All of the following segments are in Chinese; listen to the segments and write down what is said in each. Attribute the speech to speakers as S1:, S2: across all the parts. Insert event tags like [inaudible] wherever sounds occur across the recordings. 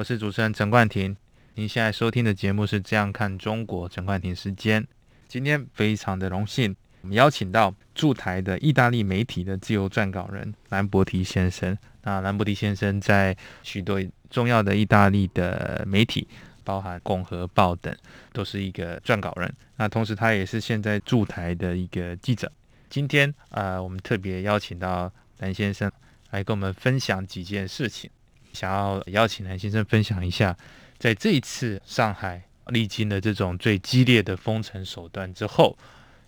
S1: 我是主持人陈冠廷。您现在收听的节目是《这样看中国》，陈冠廷时间。今天非常的荣幸，我们邀请到驻台的意大利媒体的自由撰稿人兰博提先生。那兰博提先生在许多重要的意大利的媒体，包含《共和报》等，都是一个撰稿人。那同时，他也是现在驻台的一个记者。今天，呃，我们特别邀请到兰先生。来跟我们分享几件事情，想要邀请蓝先生分享一下，在这一次上海历经了这种最激烈的封城手段之后，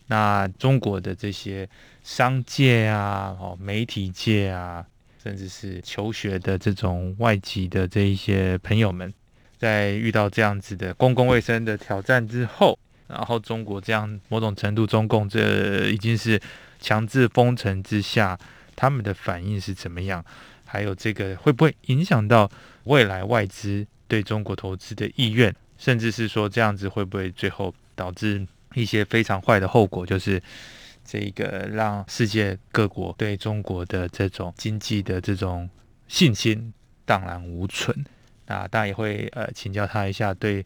S1: 那中国的这些商界啊、哦媒体界啊，甚至是求学的这种外籍的这一些朋友们，在遇到这样子的公共卫生的挑战之后，然后中国这样某种程度中共这已经是强制封城之下。他们的反应是怎么样？还有这个会不会影响到未来外资对中国投资的意愿？甚至是说这样子会不会最后导致一些非常坏的后果？就是这个让世界各国对中国的这种经济的这种信心荡然无存。那大家也会呃请教他一下对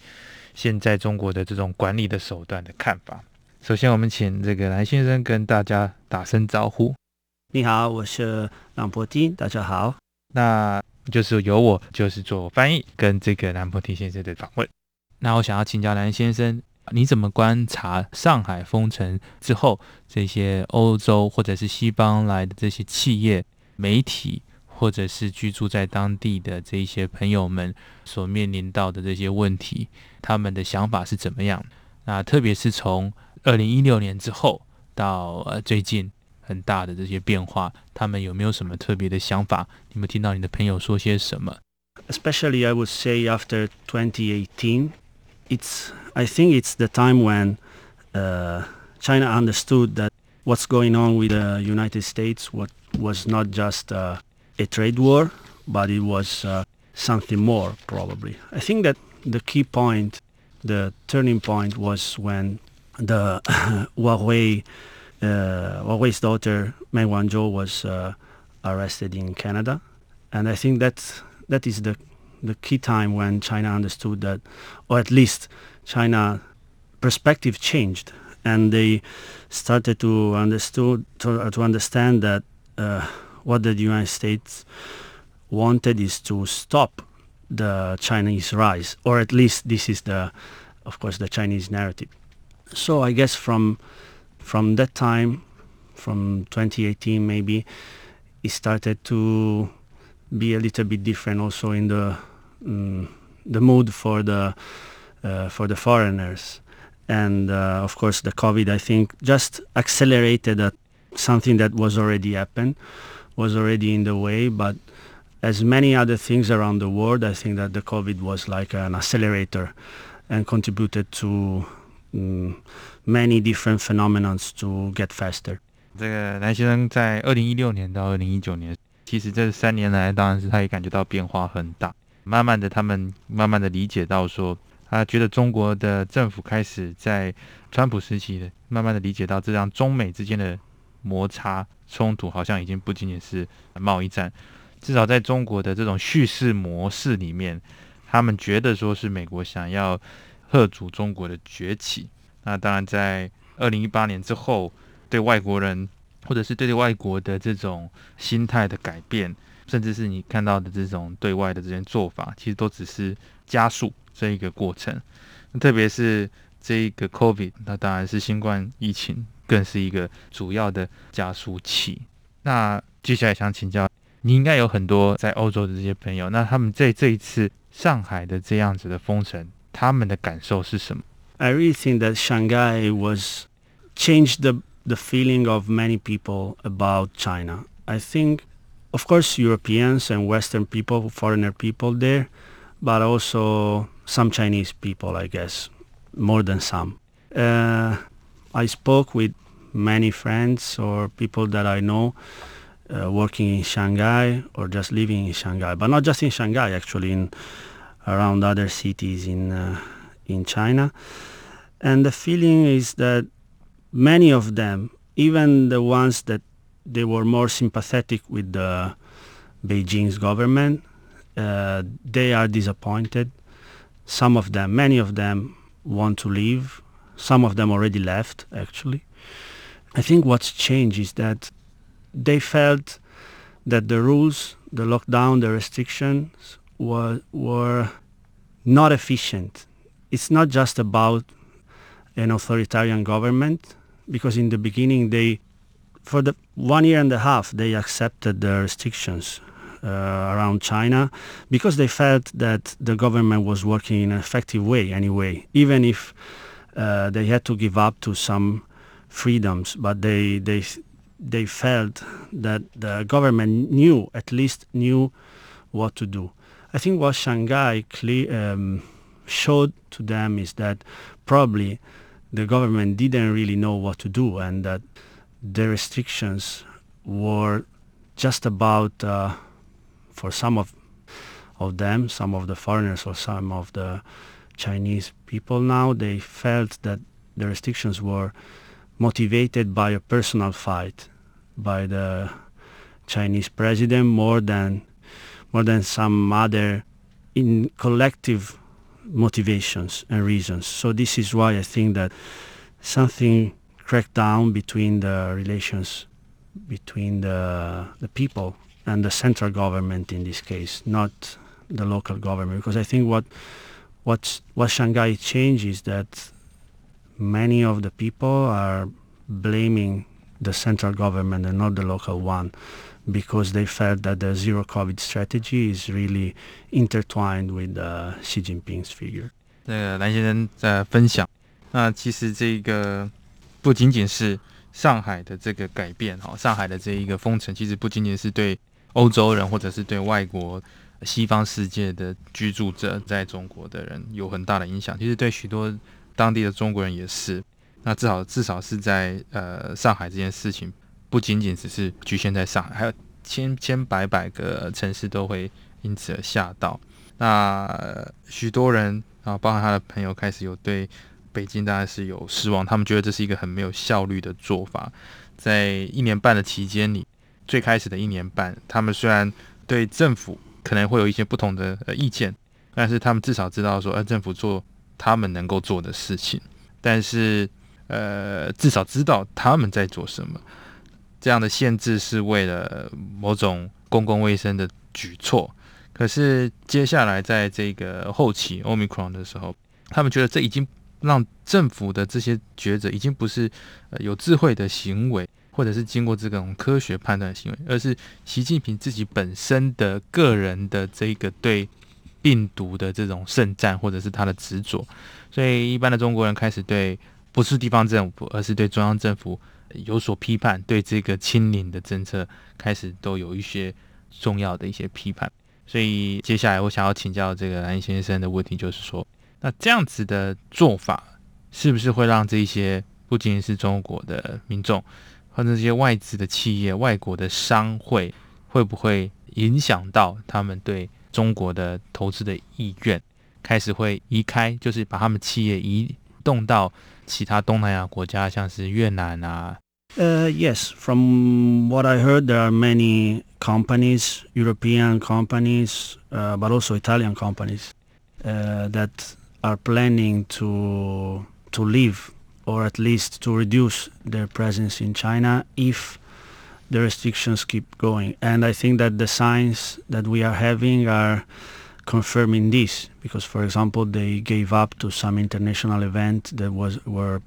S1: 现在中国的这种管理的手段的看法。首先，我们请这个蓝先生跟大家打声招呼。
S2: 你好，我是兰博丁，大家好。
S1: 那就是由我就是做翻译跟这个兰博丁先生的访问。那我想要请教蓝先生，你怎么观察上海封城之后，这些欧洲或者是西方来的这些企业、媒体，或者是居住在当地的这些朋友们所面临到的这些问题，他们的想法是怎么样？那特别是从二零一六年之后到呃最近。很大的这些变化，他们有没有什么特别的想法？你们听到你的朋友说些什么？
S2: Especially, I would say after 2018, it's I think it's the time when uh, China understood that what's going on with the United States what was not just uh, a trade war, but it was uh, something more probably. I think that the key point, the turning point was when the [laughs] Huawei uh, Huawei's daughter Meng Wanzhou was uh, arrested in Canada, and I think that that is the the key time when China understood that, or at least China perspective changed, and they started to understood to, uh, to understand that uh, what the United States wanted is to stop the Chinese rise, or at least this is the, of course, the Chinese narrative. So I guess from from that time, from 2018 maybe, it started to be a little bit different also in the um, the mood for the uh, for the foreigners, and uh, of course the COVID I think just accelerated that something that was already happened, was already in the way, but as many other things around the world, I think that the COVID was like an accelerator and contributed to um, many different phenomena to get faster。
S1: 这个蓝先生在二零一六年到二零一九年，其实这三年来，当然是他也感觉到变化很大。慢慢的，他们慢慢的理解到说，他觉得中国的政府开始在川普时期的，慢慢的理解到，这样中美之间的摩擦冲突，好像已经不仅仅是贸易战，至少在中国的这种叙事模式里面，他们觉得说是美国想要遏阻中国的崛起。那当然，在二零一八年之后，对外国人或者是对外国的这种心态的改变，甚至是你看到的这种对外的这些做法，其实都只是加速这一个过程。特别是这一个 COVID，那当然是新冠疫情，更是一个主要的加速器。那接下来想请教，你应该有很多在欧洲的这些朋友，那他们在这一次上海的这样子的封城，他们的感受是什么
S2: ？I really think that Shanghai was changed the the feeling of many people about China. I think, of course, Europeans and Western people, foreigner people there, but also some Chinese people, I guess, more than some. Uh, I spoke with many friends or people that I know uh, working in Shanghai or just living in Shanghai, but not just in Shanghai, actually, in around other cities in uh, in China. And the feeling is that many of them, even the ones that they were more sympathetic with the Beijing's government, uh, they are disappointed. Some of them, many of them, want to leave. Some of them already left, actually. I think what's changed is that they felt that the rules, the lockdown, the restrictions were, were not efficient. It's not just about an authoritarian government, because in the beginning they, for the one year and a half, they accepted the restrictions uh, around China because they felt that the government was working in an effective way anyway, even if uh, they had to give up to some freedoms, but they, they, they felt that the government knew, at least knew what to do. I think what Shanghai clear, um, showed to them is that probably the government didn't really know what to do and that the restrictions were just about, uh, for some of, of them, some of the foreigners or some of the Chinese people now, they felt that the restrictions were motivated by a personal fight by the Chinese president more than more than some other in collective motivations and reasons. So this is why I think that something cracked down between the relations between the the people and the central government in this case, not the local government. Because I think what what what Shanghai changed is that many of the people are blaming the central government and not the local one because they felt that the zero COVID strategy is really intertwined with uh, Xi Jinping's figure.
S1: 那个蓝先生在分享，那其实这个不仅仅是上海的这个改变哈，上海的这一个封城，其实不仅仅是对欧洲人或者是对外国西方世界的居住者在中国的人有很大的影响，其实对许多当地的中国人也是。那至少至少是在呃上海这件事情， 不仅仅只是局限在上海，还有千千百百个城市都会因此而吓到。那许多人啊，包含他的朋友，开始有对北京当然是有失望，他们觉得这是一个很没有效率的做法。在一年半的期间里，最开始的一年半，他们虽然对政府可能会有一些不同的呃意见，但是他们至少知道说，呃，政府做他们能够做的事情，但是。呃，至少知道他们在做什么。这样的限制是为了某种公共卫生的举措。可是接下来在这个后期 Omicron 的时候，他们觉得这已经让政府的这些抉择已经不是有智慧的行为，或者是经过这种科学判断行为，而是习近平自己本身的个人的这个对病毒的这种圣战，或者是他的执着。所以一般的中国人开始对。不是地方政府，而是对中央政府有所批判，对这个清零的政策开始都有一些重要的一些批判。所以接下来我想要请教这个蓝先生的问题，就是说，那这样子的做法是不是会让这些不仅仅是中国的民众，或者这些外资的企业、外国的商会，会不会影响到他们对中国的投资的意愿，开始会移开，就是把他们企业移动到？其他东南亚国家，像是越南啊。
S2: Uh, yes, from what I heard, there are many companies, European companies, uh, but also Italian companies, uh, that are planning to to leave or at least to reduce their presence in China if the restrictions keep going. And I think that the signs that we are having are confirming this because, for example, they gave up to some international event that was were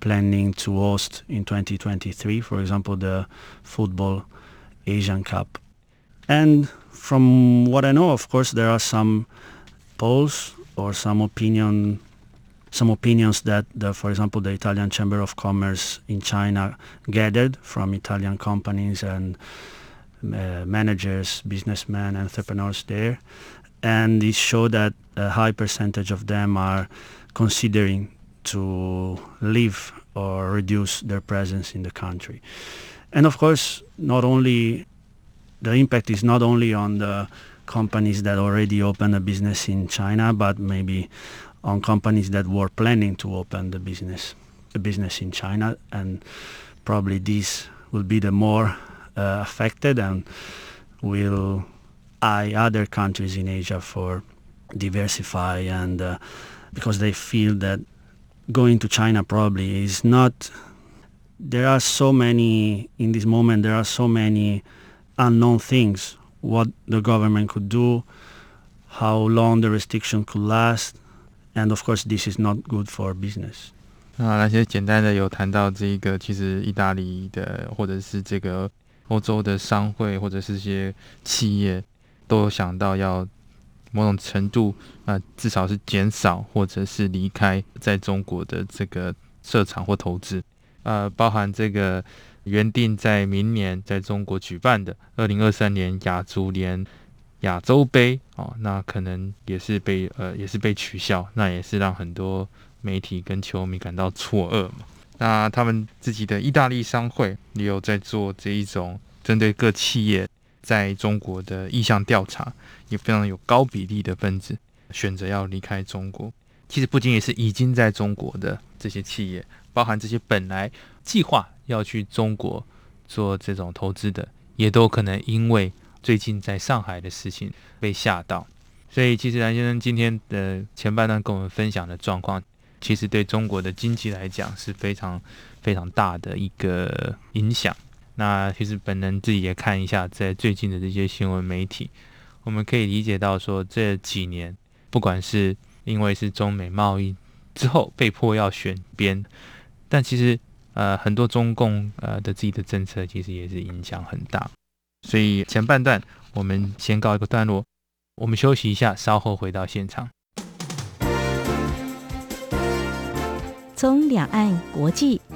S2: planning to host in 2023, for example, the football Asian Cup. And from what I know, of course, there are some polls or some opinion some opinions that, the, for example, the Italian Chamber of Commerce in China gathered from Italian companies and uh, managers, businessmen, entrepreneurs there, and it showed that a high percentage of them are considering to leave or reduce their presence in the country. And of course, not only the impact is not only on the companies that already opened a business in China, but maybe on companies that were planning to open the business, a business in China, and probably these will be the more uh, affected and will eye other countries in Asia for diversify and uh, because they feel that going to China probably is not there are so many in this moment there are so many unknown things what the government could do how long the restriction could last and of course this is not good for business
S1: 啊，那些简单的有谈到这个，其实意大利的或者是这个欧洲的商会或者是些企业，都有想到要 某种程度啊，至少是减少或者是离开在中国的这个设厂或投资，呃，包含这个原定在明年在中国举办的二零二三年亚足联亚洲杯哦，那可能也是被呃也是被取消，那也是让很多。媒体跟球迷感到错愕嘛？那他们自己的意大利商会也有在做这一种针对各企业在中国的意向调查，也非常有高比例的分子选择要离开中国。其实不仅仅是已经在中国的这些企业，包含这些本来计划要去中国做这种投资的，也都可能因为最近在上海的事情被吓到。所以，其实蓝先生今天的前半段跟我们分享的状况。其实对中国的经济来讲是非常非常大的一个影响。那其实本人自己也看一下，在最近的这些新闻媒体，我们可以理解到说，这几年不管是因为是中美贸易之后被迫要选边，但其实呃很多中共呃的自己的政策其实也是影响很大。所以前半段我们先告一个段落，我们休息一下，稍后回到现场。
S3: 从两岸、国际、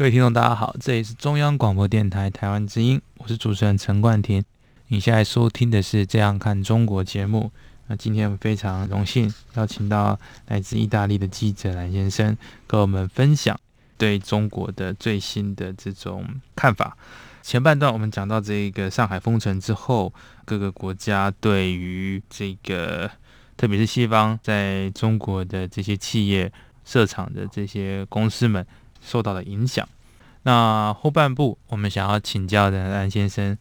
S1: 各位听众，大家好，这里是中央广播电台台湾之音，我是主持人陈冠廷。你现在收听的是《这样看中国》节目。那今天我们非常荣幸邀请到来自意大利的记者蓝先生，跟我们分享对中国的最新的这种看法。前半段我们讲到这个上海封城之后，各个国家对于这个，特别是西方在中国的这些企业设厂的这些公司们。受到了影响。那后半部，我们想要请教的安先生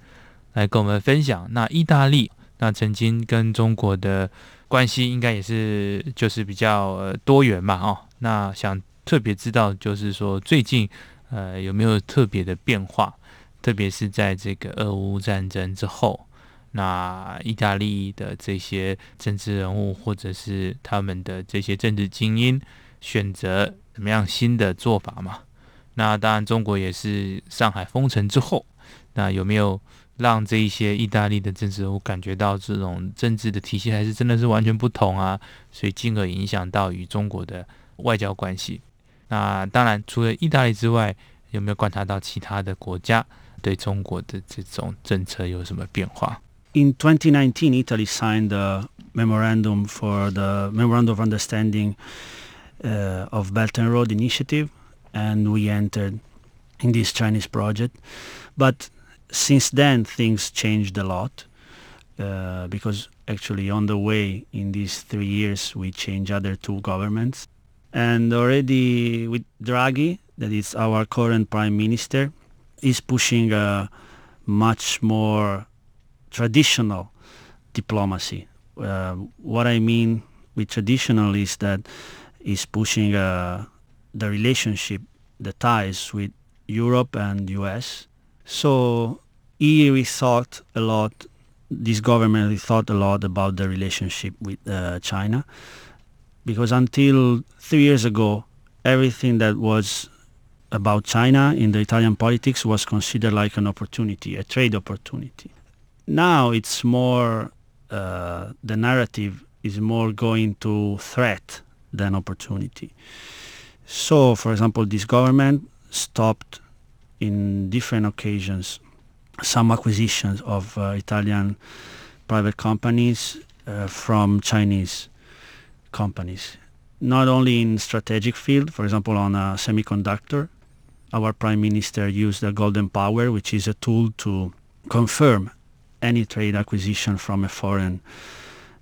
S1: 来跟我们分享。那意大利，那曾经跟中国的关系应该也是就是比较多元嘛，哦。那想特别知道，就是说最近呃有没有特别的变化？特别是在这个俄乌战争之后，那意大利的这些政治人物或者是他们的这些政治精英选择。怎么样新的做法嘛？那当然，中国也是上海封城之后，那有没有让这一些意大利的政治人物感觉到这种政治的体系还是真的是完全不同啊？所以进而影响到与中国的外交关系。那当然，除了意大利之外，有没有观察到其他的国家对中国的这种政策有什么变化
S2: ？In 2019, Italy signed the memorandum for the memorandum of understanding. Uh, of Belt and Road Initiative, and we entered in this Chinese project. But since then, things changed a lot. uh, because actually on the way in these three years we changed other two governments. And already with Draghi, that is our current prime minister, is pushing a much more traditional diplomacy. Uh, what I mean with traditional is that is pushing uh, the relationship, the ties with Europe and US. So he thought a lot, this government thought a lot about the relationship with uh, China because until three years ago, everything that was about China in the Italian politics was considered like an opportunity, a trade opportunity. Now it's more, uh, the narrative is more going to threat than opportunity. So, for example, this government stopped in different occasions some acquisitions of uh, Italian private companies uh, from Chinese companies. Not only in strategic field, for example, on a semiconductor, our prime minister used the golden power, which is a tool to confirm any trade acquisition from a foreign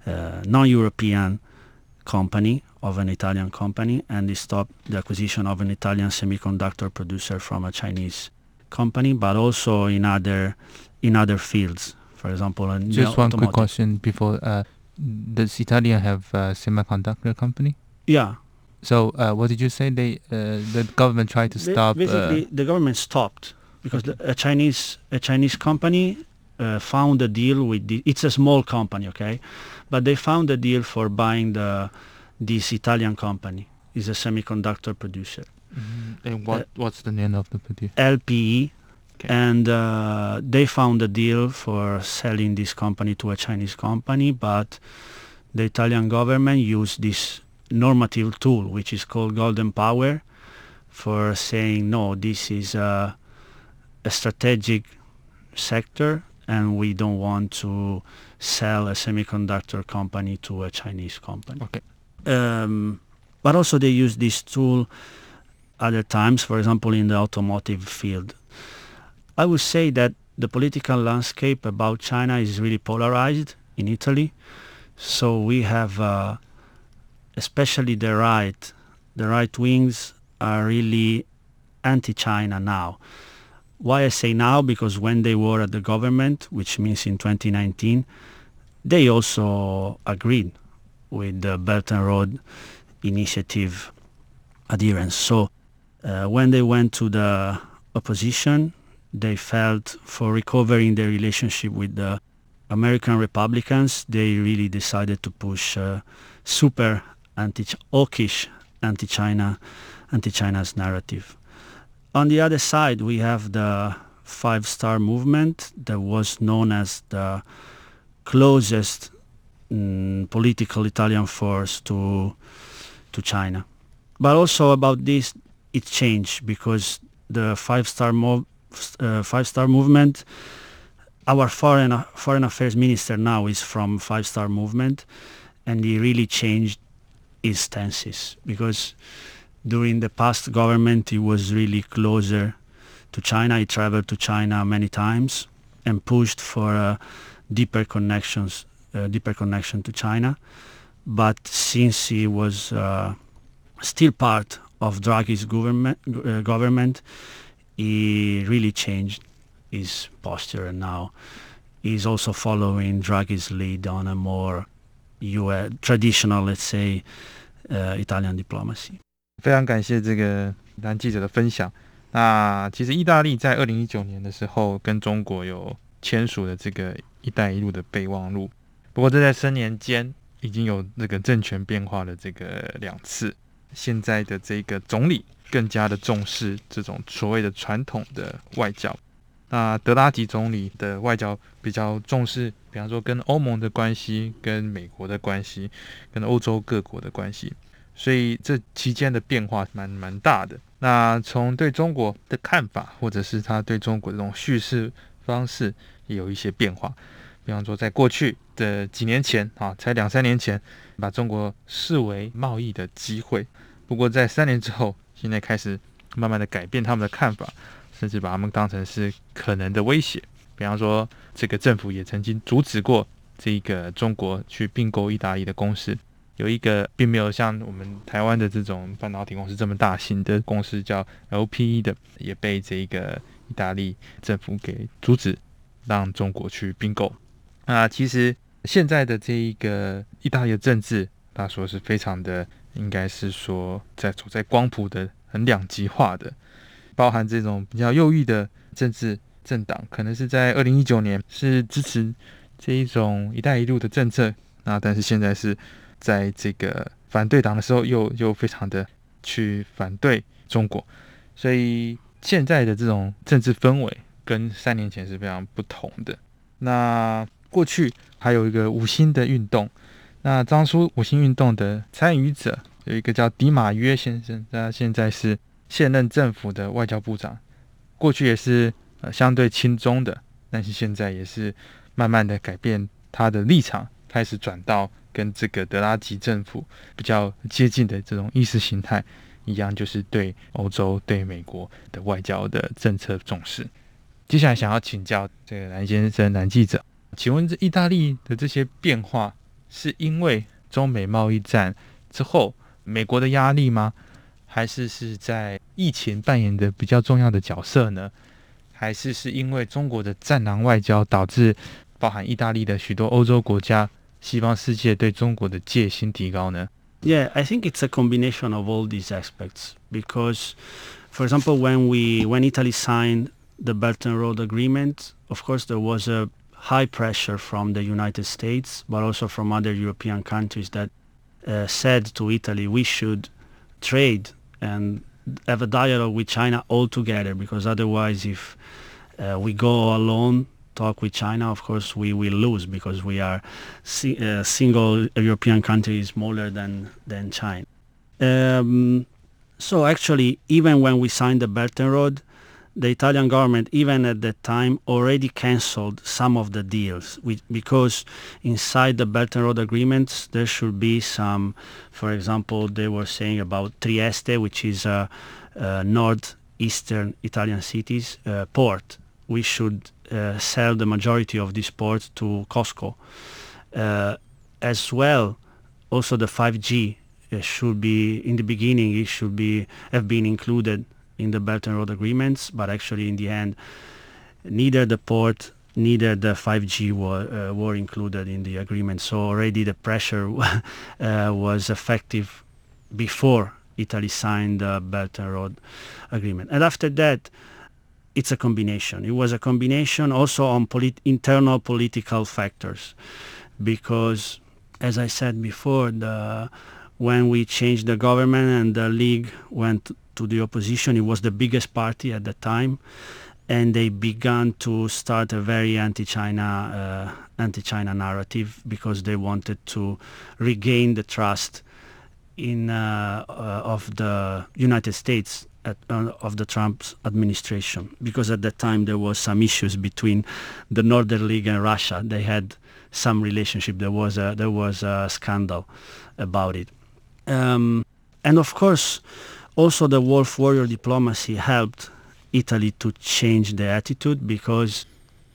S2: uh, non-European company of an Italian company and they stopped the acquisition of an Italian semiconductor producer from a Chinese company, but also in other in other fields. For example, in
S1: Just one quick question before. Uh, does Italia have a semiconductor company?
S2: Yeah,
S1: So uh, what did you say? They uh, the government tried to
S2: Ba-
S1: stop.
S2: Basically,
S1: Uh,
S2: the government stopped because the, a Chinese a Chinese company uh, found a deal with the. It's a small company, okay, but they found a deal for buying the this Italian company. Is a semiconductor producer,
S1: mhm. and what what's the name of the producer?
S2: LPE,
S1: Okay.
S2: and uh, they found a deal for selling this company to a Chinese company, but the Italian government used this normative tool, which is called golden power, for saying no, this is a, a strategic sector, and we don't want to sell a semiconductor company to a Chinese company.
S1: Okay.
S2: Um, but also they use this tool other times, for example, in the automotive field. I would say that the political landscape about China is really polarized in Italy. So we have, uh, especially the right, the right wings are really anti-China now. Why I say now? Because when they were at the government, which means in 2019, they also agreed with the Belt and Road Initiative adherence. So uh, when they went to the opposition, they felt for recovering their relationship with the American Republicans, they really decided to push uh, super anti hawkish anti-China anti-China's narrative. On the other side, we have the Five Star Movement that was known as the closest mm, political Italian force to to China. But also about this, it changed because the Five Star Mov- uh, Five Star Movement. Our foreign foreign affairs minister now is from Five Star Movement, and he really changed his stances because during the past government he was really closer to China. He traveled to China many times and pushed for uh, deeper connections, uh, deeper connection to China. But since he was uh, still part of Draghi's government, uh, government, he really changed his posture, and now he's also following Draghi's lead on a more US, traditional, let's say, uh, Italian diplomacy.
S1: 非常感谢这个男记者的分享。那其实意大利在二零一九年的时候跟中国有签署了这个“一带一路”的备忘录，不过这在三年间已经有这个政权变化的这个两次。现在的这个总理更加的重视这种所谓的传统的外交。那德拉吉总理的外交比较重视，比方说跟欧盟的关系、跟美国的关系、跟欧洲各国的关系。所以这期间的变化蛮蛮大的。那从对中国的看法，或者是他对中国这种叙事方式，也有一些变化。比方说，在过去的几年前啊，才两三年前，把中国视为贸易的机会。不过在三年之后，现在开始慢慢的改变他们的看法，甚至把他们当成是可能的威胁。比方说，这个政府也曾经阻止过这个中国去并购意大利的公司，有一个并没有像我们台湾的这种半导体公司这么大型的公司叫 LPE 的，也被这个意大利政府给阻止，让中国去并购。那其实现在的这一个意大利的政治，他说是非常的，应该是说在走在光谱的很两极化的，包含这种比较右翼的政治政党，可能是在二零一九年是支持这一种“一带一路”的政策，那但是现在是在这个反对党的时候，又又非常的去反对中国，所以现在的这种政治氛围跟三年前是非常不同的。那过去还有一个五星的运动，那当初五星运动的参与者有一个叫迪马约先生，他现在是现任政府的外交部长，过去也是呃相对亲中的，但是现在也是慢慢的改变他的立场，开始转到跟这个德拉吉政府比较接近的这种意识形态一样，就是对欧洲、对美国的外交的政策重视。接下来想要请教这个蓝先生、蓝记者。请问这意大利的这些变化，是因为中美贸易战之后美国的压力吗？还是是在疫情扮演的比较重要的角色呢？还是是因为中国的战狼外交导致包含意大利的许多欧洲国家、西方世界对中国的戒心提高呢？
S2: Yeah, I think it's a combination of all these aspects because, for example, when we when Italy signed the Belt and Road Agreement, of course there was a high pressure from the United States, but also from other European countries that uh, said to Italy, we should trade and have a dialogue with China altogether, because otherwise, if uh, we go alone, talk with China, of course, we will lose because we are si- a uh, single European country smaller than, than China. Um, so actually, even when we signed the Belt and Road, the Italian government, even at that time, already cancelled some of the deals because inside the Belt and Road agreements there should be some, for example, they were saying about Trieste, which is a, a northeastern Italian city's uh, port. We should uh, sell the majority of this port to Costco. Uh, as well, also the 5G uh, should be in the beginning. It should be have been included in the Belt and Road agreements, but actually in the end, neither the port neither the 5G were, uh, were included in the agreement. So already the pressure [laughs] uh, was effective before Italy signed the Belt and Road agreement. And after that, it's a combination. It was a combination also on polit- internal political factors, because, as I said before, the, when we changed the government and the league went to the opposition. It was the biggest party at the time, and they began to start a very anti-China uh, anti-China narrative because they wanted to regain the trust in uh, uh, of the United States at, uh, of the Trump administration because at that time there was some issues between the Northern League and Russia. They had some relationship. There was a there was a scandal about it, um, and of course also, the wolf warrior diplomacy helped Italy to change the attitude because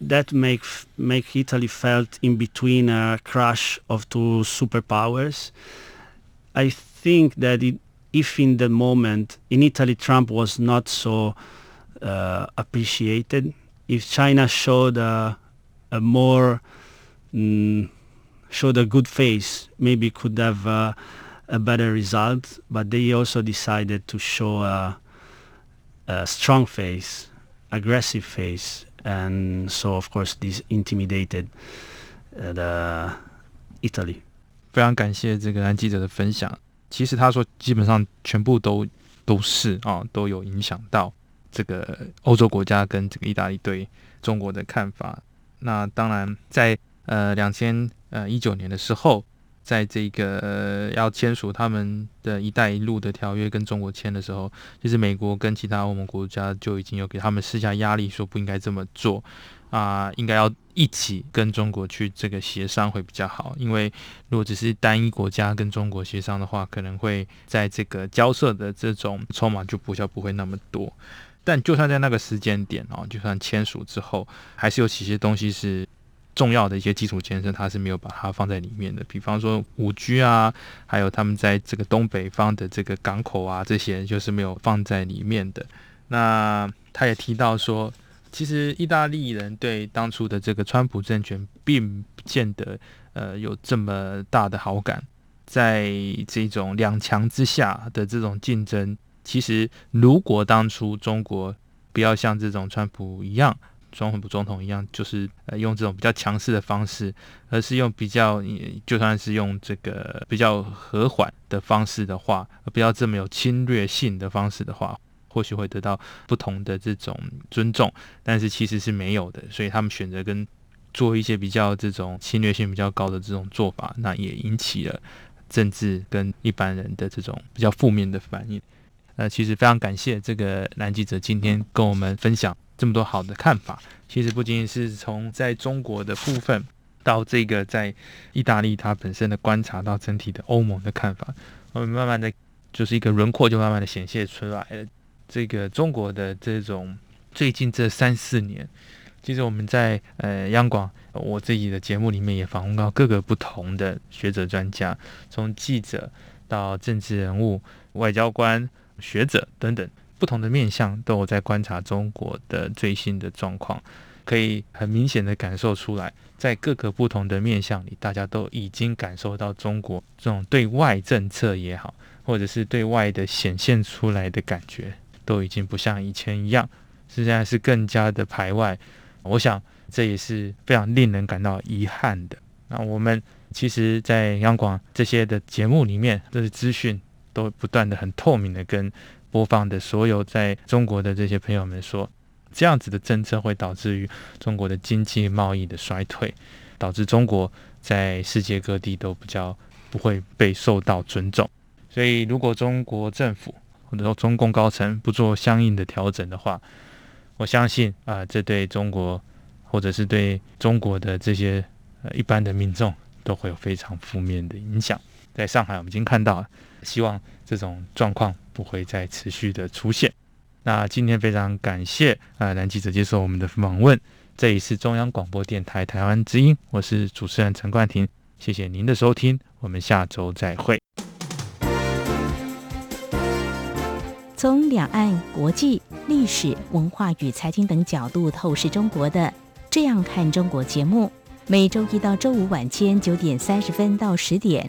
S2: that make make Italy felt in between a crash of two superpowers. I think that it, if in the moment in Italy Trump was not so uh, appreciated, if China showed a, a more mm, showed a good face, maybe could have. Uh, a better result, but they also decided to show a, a strong face, aggressive face, and so of course this intimidated uh, the Italy.
S1: 非常感谢这个男记者的分享。 其实他说，基本上全部都都是啊，都有影响到这个欧洲国家跟这个意大利对中国的看法。那当然，在呃两千呃一九年的时候，在这个要签署他们的一带一路的条约跟中国签的时候，其实美国跟其他欧盟国家就已经有给他们施加压力，说不应该这么做啊，应该要一起跟中国去这个协商会比较好。因为如果只是单一国家跟中国协商的话，可能会在这个交涉的这种筹码就不较不会那么多。但就算在那个时间点哦，就算签署之后，还是有几些东西是。重要的一些基础建设，它是没有把它放在里面的。比方说五 G 啊，还有他们在这个东北方的这个港口啊，这些就是没有放在里面的。那他也提到说，其实意大利人对当初的这个川普政权并不见得呃有这么大的好感，在这种两强之下的这种竞争，其实如果当初中国不要像这种川普一样。川普总统一样，就是呃用这种比较强势的方式，而是用比较，就算是用这个比较和缓的方式的话，不要这么有侵略性的方式的话，或许会得到不同的这种尊重。但是其实是没有的，所以他们选择跟做一些比较这种侵略性比较高的这种做法，那也引起了政治跟一般人的这种比较负面的反应。呃，其实非常感谢这个男记者今天跟我们分享。这么多好的看法，其实不仅仅是从在中国的部分，到这个在意大利它本身的观察，到整体的欧盟的看法，我们慢慢的就是一个轮廓就慢慢的显现出来了。这个中国的这种最近这三四年，其实我们在呃央广我自己的节目里面也访问到各个不同的学者专家，从记者到政治人物、外交官、学者等等。不同的面向都有在观察中国的最新的状况，可以很明显的感受出来，在各个不同的面向里，大家都已经感受到中国这种对外政策也好，或者是对外的显现出来的感觉，都已经不像以前一样，现在是更加的排外。我想这也是非常令人感到遗憾的。那我们其实，在央广这些的节目里面，这些资讯都不断的很透明的跟。播放的所有在中国的这些朋友们说，这样子的政策会导致于中国的经济贸易的衰退，导致中国在世界各地都比较不会被受到尊重。所以，如果中国政府或者说中共高层不做相应的调整的话，我相信啊，这对中国或者是对中国的这些呃一般的民众都会有非常负面的影响。在上海，我们已经看到了，希望这种状况。不会再持续的出现。那今天非常感谢啊，蓝记者接受我们的访问。这里是中央广播电台台湾之音，我是主持人陈冠廷。谢谢您的收听，我们下周再会。
S3: 从两岸、国际、历史文化与财经等角度透视中国的《这样看中国》节目，每周一到周五晚间九点三十分到十点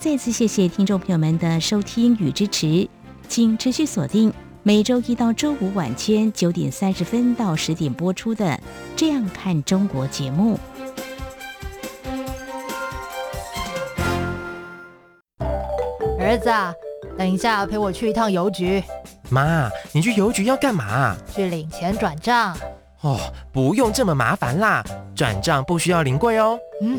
S3: 再次谢谢听众朋友们的收听与支持，请持续锁定每周一到周五晚间九点三十分到十点播出的《这样看中国》节目。
S4: 儿子，等一下陪我去一趟邮局。
S5: 妈，你去邮局要干嘛？
S4: 去领钱转账。
S5: 哦，不用这么麻烦啦，转账不需要临柜哦。
S4: 嗯，